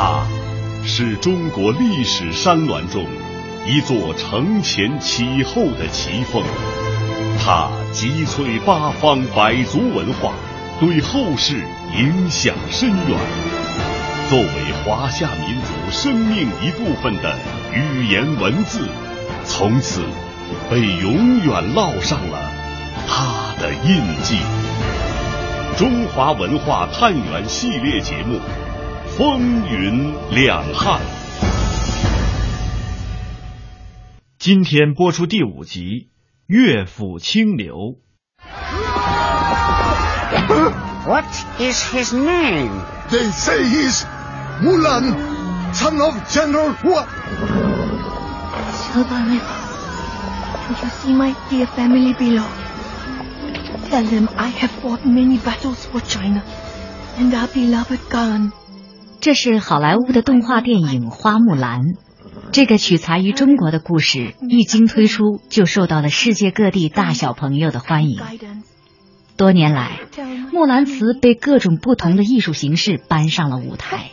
它是中国历史山峦中一座承前启后的奇峰，它集萃八方百族文化，对后世影响深远。作为华夏民族生命一部分的语言文字，从此被永远烙上了它的印记。中华文化探源系列节目。风云两汉。今天播出第五集《乐府清流》。What is his name? They say he's Mulan, son of General Hua. Silverman, do you see my dear family below? Tell them I have fought many battles for China, and our beloved Khan. 这是好莱坞的动画电影《花木兰》。这个取材于中国的故事，一经推出就受到了世界各地大小朋友的欢迎。多年来，木兰辞被各种不同的艺术形式搬上了舞台。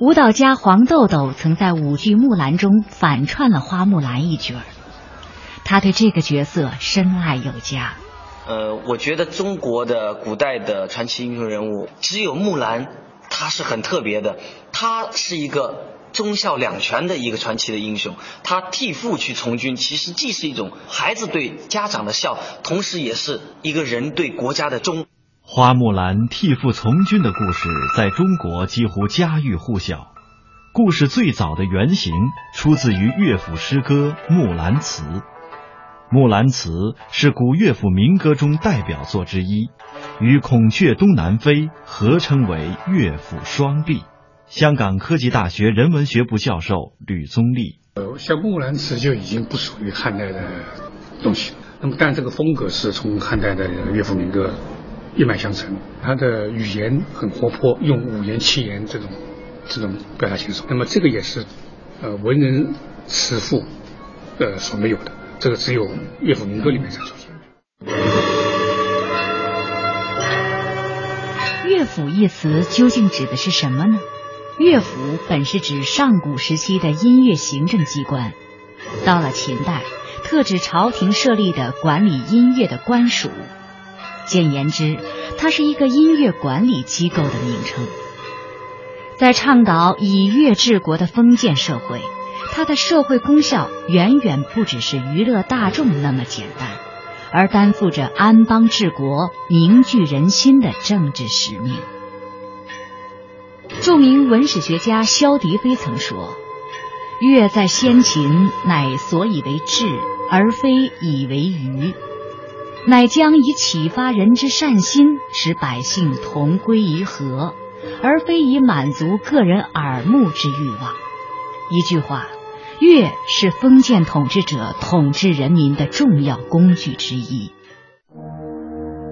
舞蹈家黄豆豆曾在舞剧《木兰》中反串了花木兰一角儿，他对这个角色深爱有加。呃，我觉得中国的古代的传奇英雄人物只有木兰。他是很特别的，他是一个忠孝两全的一个传奇的英雄。他替父去从军，其实既是一种孩子对家长的孝，同时也是一个人对国家的忠。花木兰替父从军的故事在中国几乎家喻户晓。故事最早的原型出自于乐府诗歌《木兰辞》。《木兰辞》是古乐府民歌中代表作之一。与《孔雀东南飞》合称为乐府双璧。香港科技大学人文学部教授吕宗立，呃，像《木兰辞》就已经不属于汉代的东西。那么，但这个风格是从汉代的乐府民歌一脉相承。它的语言很活泼，用五言七言这种这种表达形式。那么，这个也是呃文人词赋呃所没有的，这个只有乐府民歌里面才出现。乐府一词究竟指的是什么呢？乐府本是指上古时期的音乐行政机关，到了秦代，特指朝廷设立的管理音乐的官署。简言之，它是一个音乐管理机构的名称。在倡导以乐治国的封建社会，它的社会功效远远不只是娱乐大众那么简单。而担负着安邦治国、凝聚人心的政治使命。著名文史学家萧笛飞曾说：“乐在先秦，乃所以为治，而非以为娱；乃将以启发人之善心，使百姓同归于和，而非以满足个人耳目之欲望。”一句话。乐是封建统治者统治人民的重要工具之一。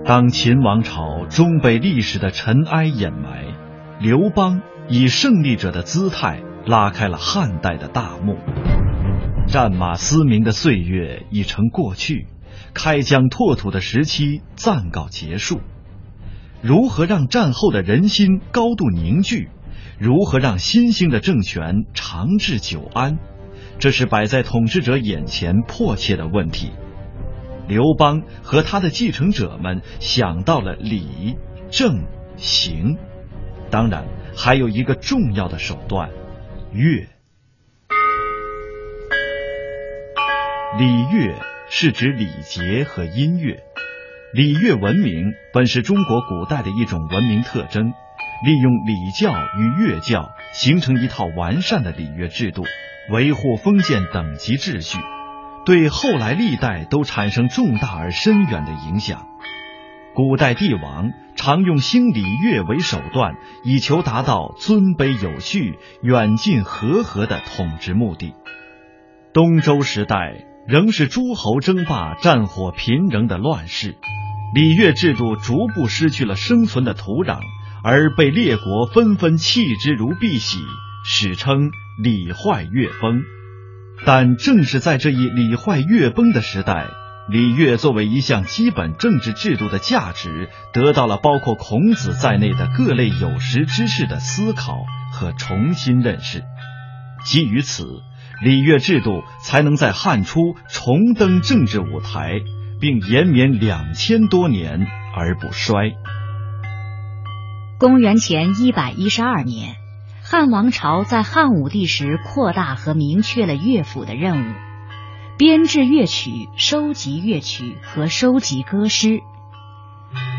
当秦王朝终被历史的尘埃掩埋，刘邦以胜利者的姿态拉开了汉代的大幕。战马嘶鸣的岁月已成过去，开疆拓土的时期暂告结束。如何让战后的人心高度凝聚？如何让新兴的政权长治久安？这是摆在统治者眼前迫切的问题。刘邦和他的继承者们想到了礼、政、刑，当然还有一个重要的手段——乐。礼乐是指礼节和音乐。礼乐文明本是中国古代的一种文明特征，利用礼教与乐教形成一套完善的礼乐制度。维护封建等级秩序，对后来历代都产生重大而深远的影响。古代帝王常用兴礼乐为手段，以求达到尊卑有序、远近和合的统治目的。东周时代仍是诸侯争霸、战火频仍的乱世，礼乐制度逐步失去了生存的土壤，而被列国纷纷弃之如敝屣，史称。礼坏乐崩，但正是在这一礼坏乐崩的时代，礼乐作为一项基本政治制度的价值，得到了包括孔子在内的各类有识之士的思考和重新认识。基于此，礼乐制度才能在汉初重登政治舞台，并延绵两千多年而不衰。公元前一百一十二年，汉王朝在汉武帝时扩大和明确了乐府的任务，编制乐曲、收集乐曲和收集歌诗，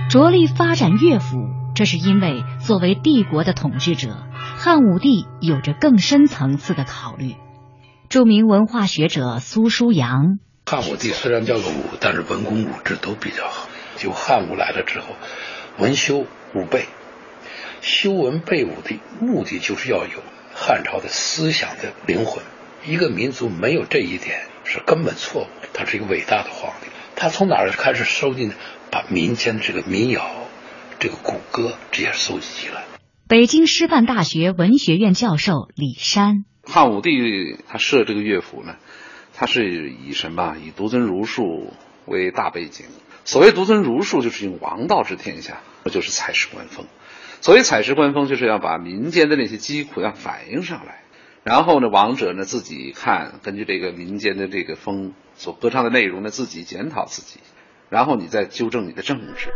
着力发展乐府。这是因为作为帝国的统治者，汉武帝有着更深层次的考虑。著名文化学者苏书阳：汉武帝虽然叫个武，但是文功武治都比较好。就汉武来了之后，文修武备。修文备武的目的就是要有汉朝的思想的灵魂。一个民族没有这一点是根本错误。他是一个伟大的皇帝，他从哪儿开始收集呢？把民间的这个民谣、这个古歌这些收集起来。北京师范大学文学院教授李山：汉武帝他设这个乐府呢，他是以什么？以独尊儒术为大背景。所谓独尊儒术，就是用王道治天下，那就是采石观风。所以采石观风，就是要把民间的那些疾苦要反映上来，然后呢，王者呢自己看，根据这个民间的这个风所歌唱的内容呢，自己检讨自己，然后你再纠正你的政治。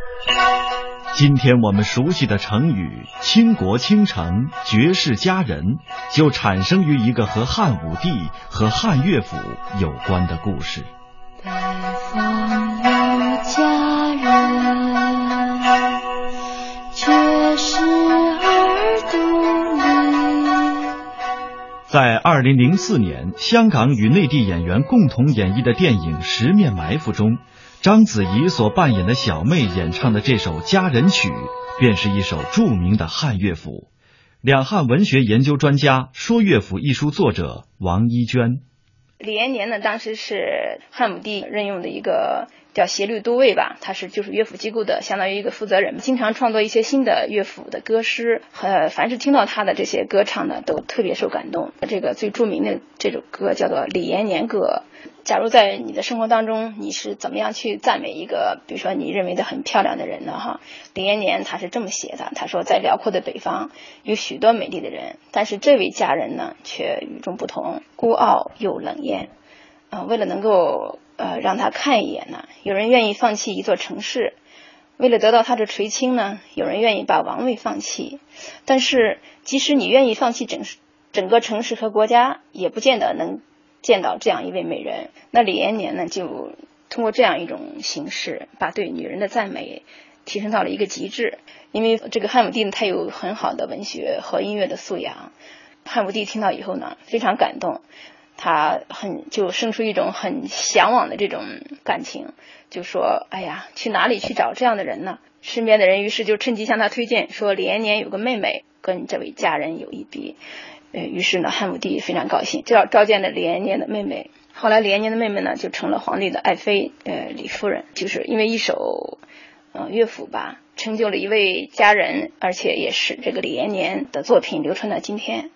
今天我们熟悉的成语“倾国倾城”“绝世佳人”，就产生于一个和汉武帝和汉乐府有关的故事。北方有佳人。在二零零四年，香港与内地演员共同演绎的电影《十面埋伏》中，章子怡所扮演的小妹演唱的这首《佳人曲》，便是一首著名的汉乐府。两汉文学研究专家、《说乐府》一书作者王一娟。李延年呢，当时是汉武帝任用的一个。叫协律都尉吧，他是就是乐府机构的相当于一个负责人，经常创作一些新的乐府的歌诗，呃，凡是听到他的这些歌唱呢，都特别受感动。这个最著名的这首歌叫做《李延年歌》。假如在你的生活当中，你是怎么样去赞美一个，比如说你认为的很漂亮的人呢？哈，李延年他是这么写的，他说在辽阔的北方有许多美丽的人，但是这位佳人呢却与众不同，孤傲又冷艳。啊，为了能够。呃，让他看一眼呢。有人愿意放弃一座城市，为了得到他的垂青呢。有人愿意把王位放弃，但是即使你愿意放弃整整个城市和国家，也不见得能见到这样一位美人。那李延年呢，就通过这样一种形式，把对女人的赞美提升到了一个极致。因为这个汉武帝呢，他有很好的文学和音乐的素养。汉武帝听到以后呢，非常感动。他很就生出一种很向往的这种感情，就说：“哎呀，去哪里去找这样的人呢？”身边的人于是就趁机向他推荐说：“李延年有个妹妹，跟这位佳人有一比。”呃，于是呢，汉武帝非常高兴，就要召见了李延年的妹妹。后来，李延年的妹妹呢，就成了皇帝的爱妃，呃，李夫人。就是因为一首呃乐府吧，成就了一位佳人，而且也使这个李延年的作品流传到今天。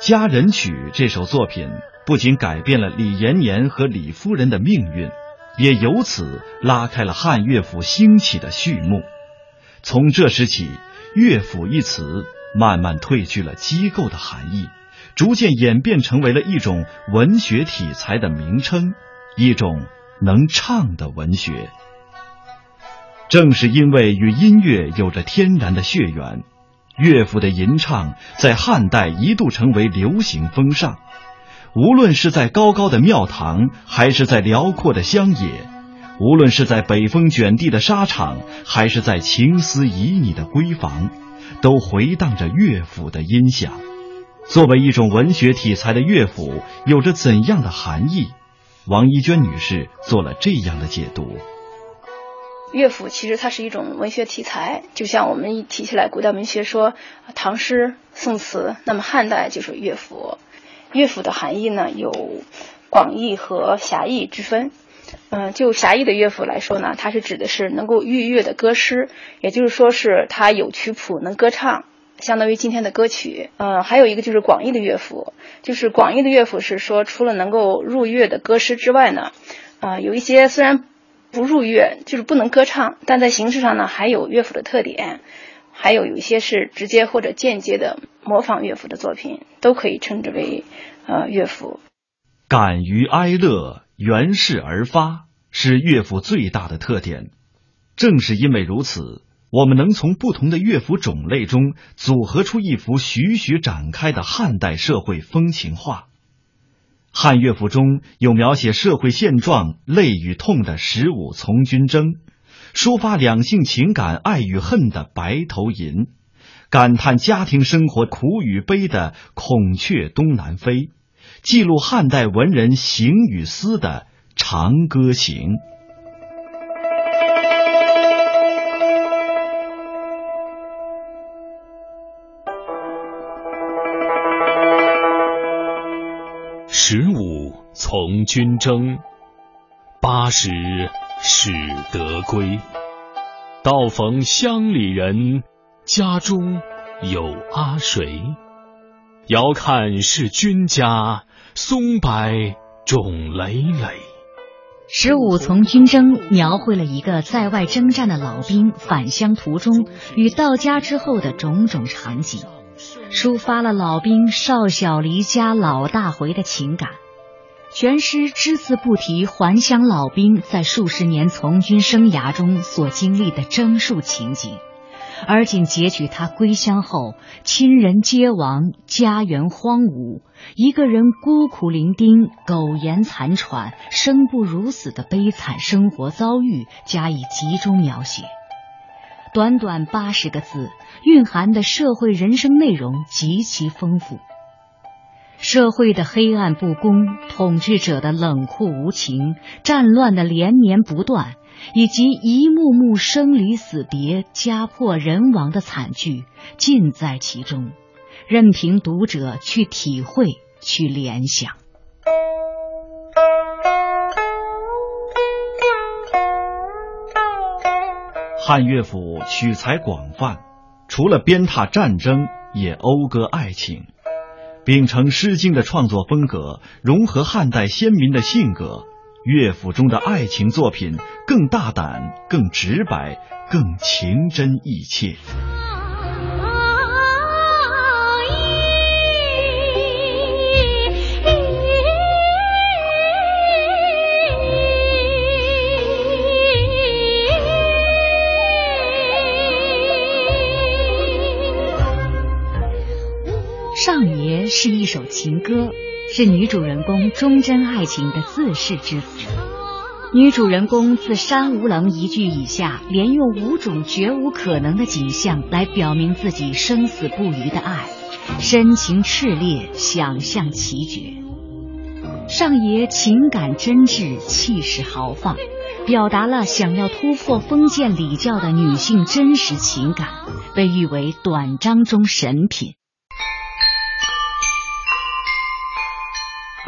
《佳人曲》这首作品不仅改变了李延年和李夫人的命运，也由此拉开了汉乐府兴起的序幕。从这时起，“乐府”一词慢慢褪去了机构的含义，逐渐演变成为了一种文学体裁的名称，一种能唱的文学。正是因为与音乐有着天然的血缘。乐府的吟唱在汉代一度成为流行风尚，无论是在高高的庙堂，还是在辽阔的乡野，无论是在北风卷地的沙场，还是在情思旖旎的闺房，都回荡着乐府的音响。作为一种文学题材的乐府，有着怎样的含义？王一娟女士做了这样的解读。乐府其实它是一种文学题材，就像我们一提起来古代文学说唐诗、宋词，那么汉代就是乐府。乐府的含义呢有广义和狭义之分。嗯，就狭义的乐府来说呢，它是指的是能够御乐的歌诗，也就是说是它有曲谱能歌唱，相当于今天的歌曲。嗯，还有一个就是广义的乐府，就是广义的乐府是说除了能够入乐的歌诗之外呢，啊，有一些虽然。不入乐就是不能歌唱，但在形式上呢还有乐府的特点，还有有一些是直接或者间接的模仿乐府的作品，都可以称之为呃乐府。敢于哀乐，源势而发，是乐府最大的特点。正是因为如此，我们能从不同的乐府种类中组合出一幅徐徐展开的汉代社会风情画。汉乐府中有描写社会现状、泪与痛的《十五从军征》，抒发两性情感爱与恨的《白头吟》，感叹家庭生活苦与悲的《孔雀东南飞》。记录汉代文人行与思的《长歌行》。十五从军征，八十始得归。道逢乡里人，家中有阿谁？遥看是君家。松柏冢累累。十五从军征描绘了一个在外征战的老兵返乡途中与到家之后的种种场景，抒发了老兵少小离家老大回的情感。全诗只字不提还乡老兵在数十年从军生涯中所经历的征戍情景。而仅截取他归乡后，亲人皆亡，家园荒芜，一个人孤苦伶仃、苟延残喘、生不如死的悲惨生活遭遇加以集中描写。短短八十个字，蕴含的社会人生内容极其丰富。社会的黑暗不公，统治者的冷酷无情，战乱的连绵不断。以及一幕幕生离死别、家破人亡的惨剧，尽在其中，任凭读者去体会、去联想。汉乐府取材广泛，除了鞭挞战争，也讴歌爱情，秉承《诗经》的创作风格，融合汉代先民的性格。乐府中的爱情作品更大胆、更直白、更情真意切。上爷是一首情歌。是女主人公忠贞爱情的自誓之词。女主人公自山无棱一句以下，连用五种绝无可能的景象来表明自己生死不渝的爱，深情炽烈，想象奇绝。上爷情感真挚，气势豪放，表达了想要突破封建礼教的女性真实情感，被誉为短章中神品。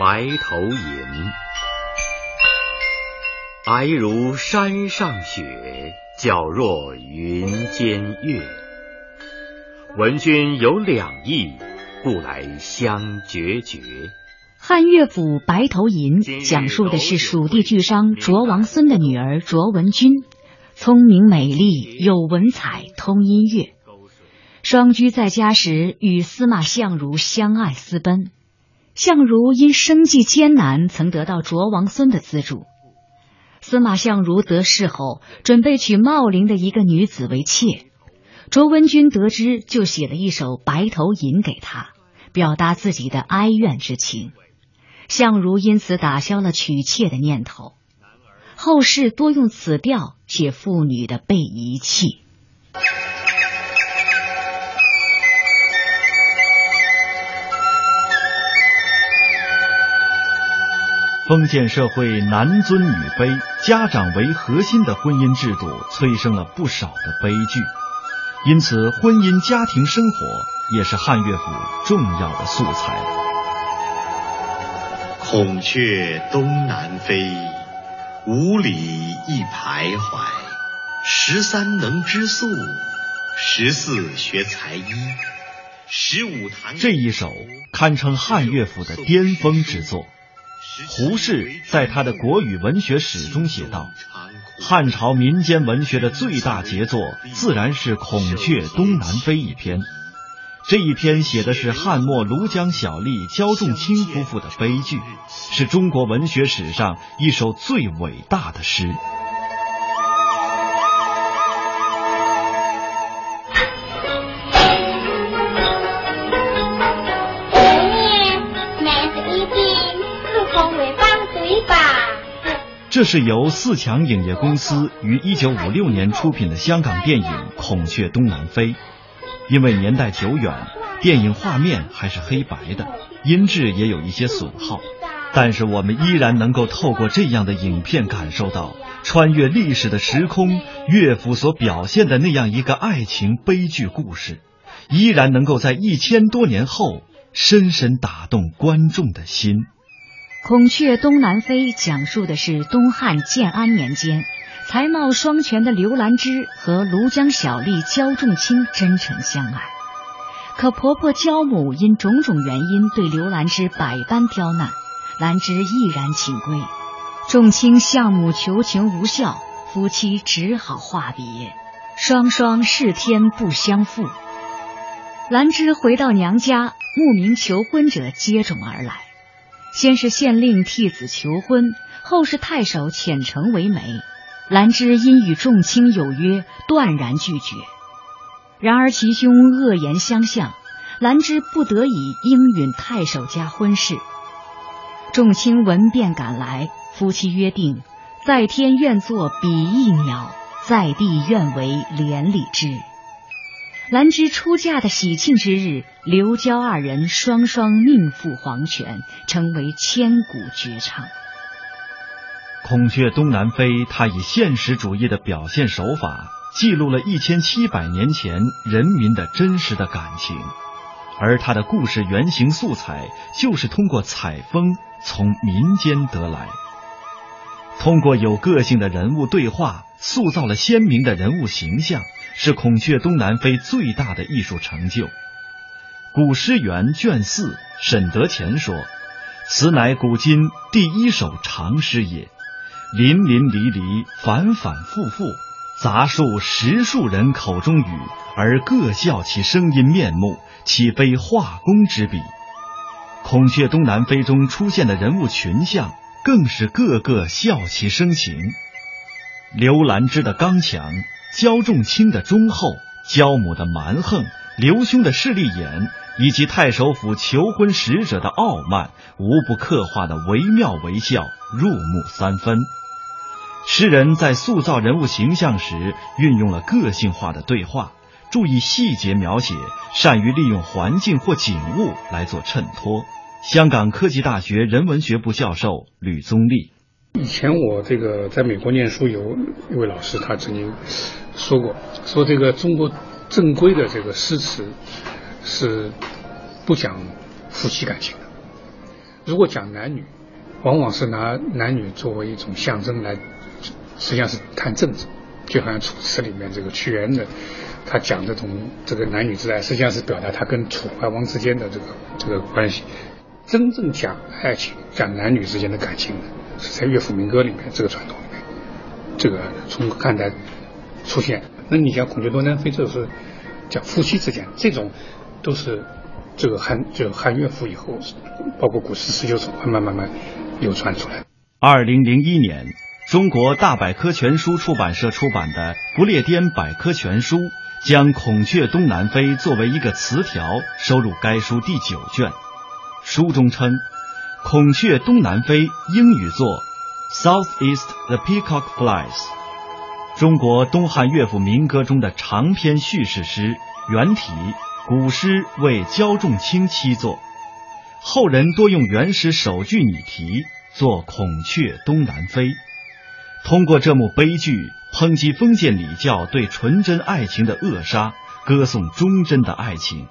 白头吟，皑如山上雪，皎若云间月。闻君有两意，故来相决绝。汉乐府《白头吟》讲述的是蜀地巨商卓王孙的女儿卓文君，聪明美丽，有文采，通音乐。双居在家时，与司马相如相爱私奔。相如因生计艰难，曾得到卓王孙的资助。司马相如得势后，准备娶茂陵的一个女子为妾。卓文君得知，就写了一首《白头吟》给他，表达自己的哀怨之情。相如因此打消了娶妾的念头。后世多用此调写妇女的被遗弃。封建社会男尊女卑、家长为核心的婚姻制度，催生了不少的悲剧。因此，婚姻家庭生活也是汉乐府重要的素材。孔雀东南飞，五里一徘徊。十三能织素，十四学才艺，十五弹。这一首堪称汉乐府的巅峰之作。胡适在他的《国语文学史》中写道：“汉朝民间文学的最大杰作，自然是《孔雀东南飞》一篇。这一篇写的是汉末庐江小吏焦仲卿夫妇的悲剧，是中国文学史上一首最伟大的诗。”这是由四强影业公司于一九五六年出品的香港电影《孔雀东南飞》。因为年代久远，电影画面还是黑白的，音质也有一些损耗，但是我们依然能够透过这样的影片感受到穿越历史的时空，乐府所表现的那样一个爱情悲剧故事，依然能够在一千多年后深深打动观众的心。《孔雀东南飞》讲述的是东汉建安年间，才貌双全的刘兰芝和庐江小吏焦仲卿真诚相爱。可婆婆焦母因种种原因对刘兰芝百般刁难，兰芝毅然请归。仲卿向母求情无效，夫妻只好话别，双双是天不相负。兰芝回到娘家，慕名求婚者接踵而来。先是县令替子求婚，后是太守遣城为媒。兰芝因与众卿有约，断然拒绝。然而其兄恶言相向，兰芝不得已应允太守家婚事。众卿闻便赶来，夫妻约定：在天愿作比翼鸟，在地愿为连理枝。兰芝出嫁的喜庆之日，刘娇二人双双命赴黄泉，成为千古绝唱。《孔雀东南飞》，它以现实主义的表现手法，记录了一千七百年前人民的真实的感情，而它的故事原型素材就是通过采风从民间得来，通过有个性的人物对话，塑造了鲜明的人物形象。是《孔雀东南飞》最大的艺术成就。古诗源卷四，沈德潜说：“此乃古今第一首长诗也。淋淋漓漓，反反复复，杂数十数人口中语，而各笑其声音面目，岂非画工之笔？”《孔雀东南飞》中出现的人物群像，更是个个笑其声情。刘兰芝的刚强。焦仲卿的忠厚，焦母的蛮横，刘兄的势利眼，以及太守府求婚使者的傲慢，无不刻画的惟妙惟肖，入木三分。诗人在塑造人物形象时，运用了个性化的对话，注意细节描写，善于利用环境或景物来做衬托。香港科技大学人文学部教授吕宗立。以前我这个在美国念书，有一位老师，他曾经说过，说这个中国正规的这个诗词是不讲夫妻感情的。如果讲男女，往往是拿男女作为一种象征来，实际上是谈政治，就好像楚辞里面这个屈原的，他讲这种这个男女之爱，实际上是表达他跟楚怀王之间的这个这个关系。真正讲爱情、讲男女之间的感情的。在乐府民歌里面这个传统里面，这个从汉代出现。那你像《孔雀东南飞》，这是讲夫妻之间，这种都是这个汉就汉乐府以后，包括古诗词就慢慢慢慢流传出来。二零零一年，中国大百科全书出版社出版的《不列颠百科全书》将《孔雀东南飞》作为一个词条收入该书第九卷。书中称。孔雀东南飞，英语作 Southeast the Peacock Flies，中国东汉乐府民歌中的长篇叙事诗，原体古诗为焦仲卿七作，后人多用原诗首句拟题作孔雀东南飞，通过这幕悲剧抨击封建礼教对纯真爱情的扼杀，歌颂忠贞的爱情。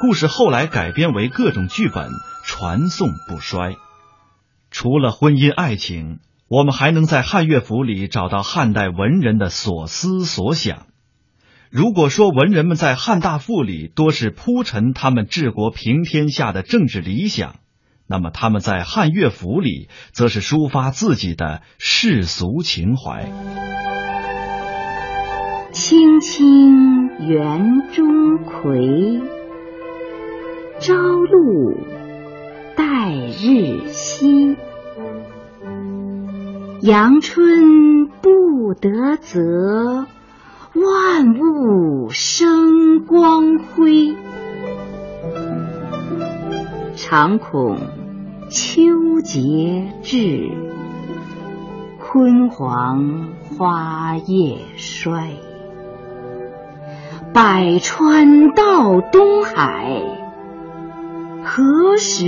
故事后来改编为各种剧本。传颂不衰。除了婚姻爱情，我们还能在汉乐府里找到汉代文人的所思所想。如果说文人们在汉大赋里多是铺陈他们治国平天下的政治理想，那么他们在汉乐府里，则是抒发自己的世俗情怀。青青园中葵，朝露待日晞。阳春布德泽，万物生光辉。常恐秋节至，焜黄花叶衰。百川到东海，何时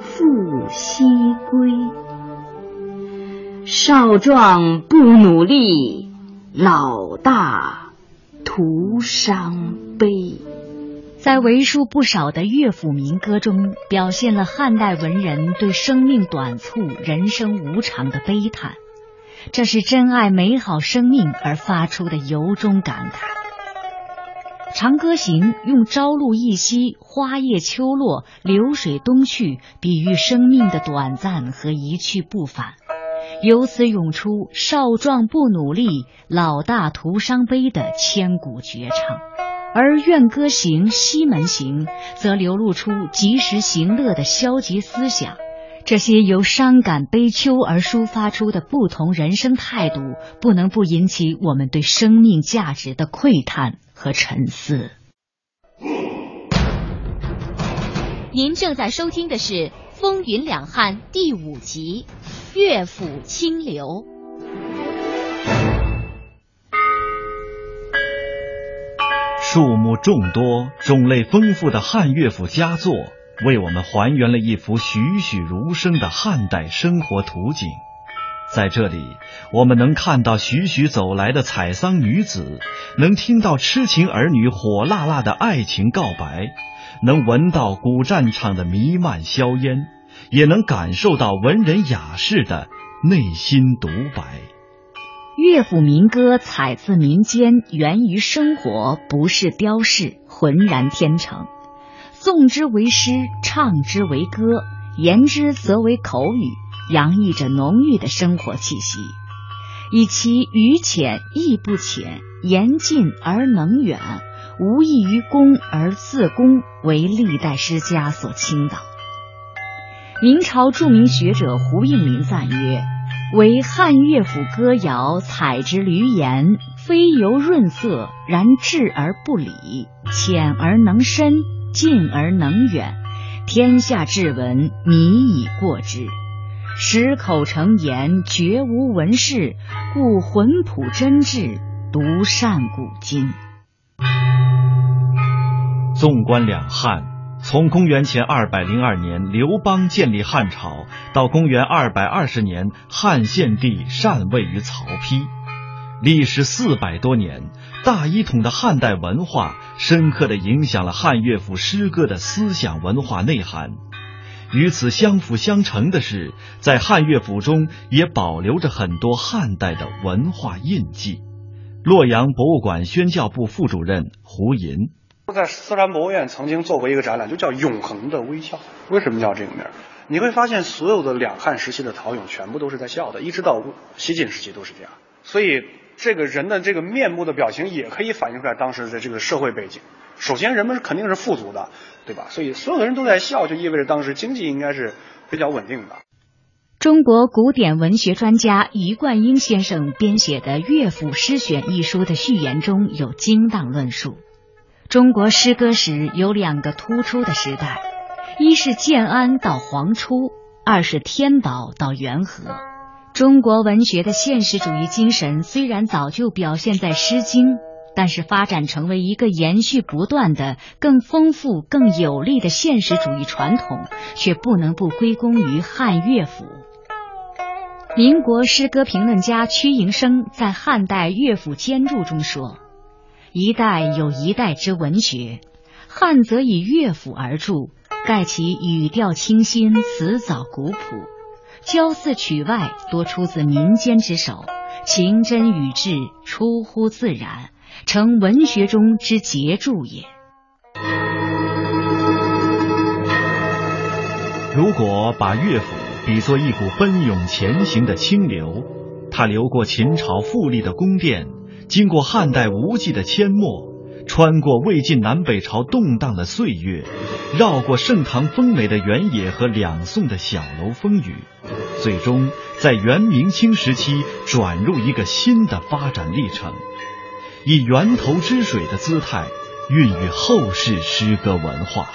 复西归？少壮不努力，老大徒伤悲。在为数不少的乐府民歌中，表现了汉代文人对生命短促、人生无常的悲叹，这是珍爱美好生命而发出的由衷感慨。《长歌行》用朝露一夕、花叶秋落、流水东去，比喻生命的短暂和一去不返。由此涌出“少壮不努力，老大徒伤悲”的千古绝唱，而《怨歌行》《西门行》则流露出及时行乐的消极思想。这些由伤感悲秋而抒发出的不同人生态度，不能不引起我们对生命价值的喟叹和沉思。您正在收听的是《风云两汉》第五集。乐府清流，数目众多、种类丰富的汉乐府佳作，为我们还原了一幅栩栩如生的汉代生活图景。在这里，我们能看到徐徐走来的采桑女子，能听到痴情儿女火辣辣的爱情告白，能闻到古战场的弥漫硝烟。也能感受到文人雅士的内心独白。乐府民歌采自民间，源于生活，不是雕饰，浑然天成。诵之为诗，唱之为歌，言之则为口语，洋溢着浓郁的生活气息。以其语浅意不浅，言近而能远，无异于公而自公，为历代诗家所倾倒。明朝著名学者胡应麟赞曰：“为汉乐府歌谣，采之闾言，非由润色，然质而不理，浅而能深，近而能远。天下至文，靡以过之。十口成言，绝无文士，故浑朴真挚，独善古今。”纵观两汉。从公元前二百零二年刘邦建立汉朝，到公元二百二十年汉献帝禅位于曹丕，历时四百多年，大一统的汉代文化深刻的影响了汉乐府诗歌的思想文化内涵。与此相辅相成的是，在汉乐府中也保留着很多汉代的文化印记。洛阳博物馆宣教部副主任胡寅。在四川博物院曾经做过一个展览，就叫《永恒的微笑》。为什么叫这个名儿？你会发现，所有的两汉时期的陶俑全部都是在笑的，一直到西晋时期都是这样。所以，这个人的这个面部的表情也可以反映出来当时的这个社会背景。首先，人们肯定是富足的，对吧？所以，所有的人都在笑，就意味着当时经济应该是比较稳定的。中国古典文学专家余冠英先生编写的《乐府诗选》一书的序言中有精当论述。中国诗歌史有两个突出的时代，一是建安到黄初，二是天宝到元和。中国文学的现实主义精神虽然早就表现在《诗经》，但是发展成为一个延续不断的、更丰富、更有力的现实主义传统，却不能不归功于汉乐府。民国诗歌评论家屈营生在《汉代乐府兼注》中说。一代有一代之文学，汉则以乐府而著，盖其语调清新，词藻古朴，骄肆曲外，多出自民间之手，情真语质，出乎自然，成文学中之杰著也。如果把乐府比作一股奔涌前行的清流，它流过秦朝富丽的宫殿，经过汉代无际的阡陌，穿过魏晋南北朝动荡的岁月，绕过盛唐风美的原野和两宋的小楼风雨，最终在元明清时期转入一个新的发展历程，以源头之水的姿态孕育后世诗歌文化。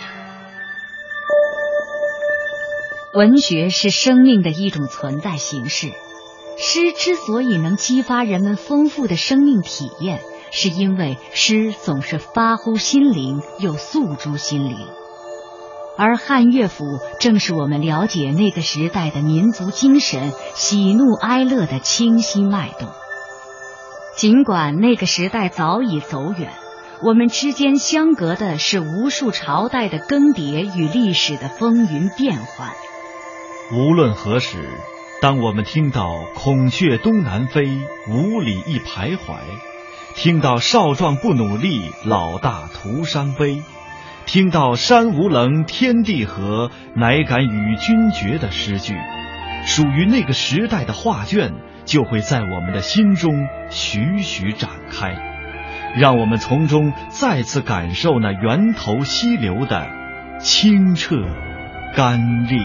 文学是生命的一种存在形式，诗之所以能激发人们丰富的生命体验，是因为诗总是发乎心灵，又诉诸心灵。而汉乐府正是我们了解那个时代的民族精神、喜怒哀乐的清晰脉动。尽管那个时代早已走远，我们之间相隔的是无数朝代的更迭与历史的风云变幻。无论何时，当我们听到“孔雀东南飞，五里一徘徊”，听到“少壮不努力，老大徒伤悲”，听到“山无棱，天地合，乃敢与君绝”的诗句，属于那个时代的画卷就会在我们的心中徐徐展开，让我们从中再次感受那源头溪流的清澈甘冽。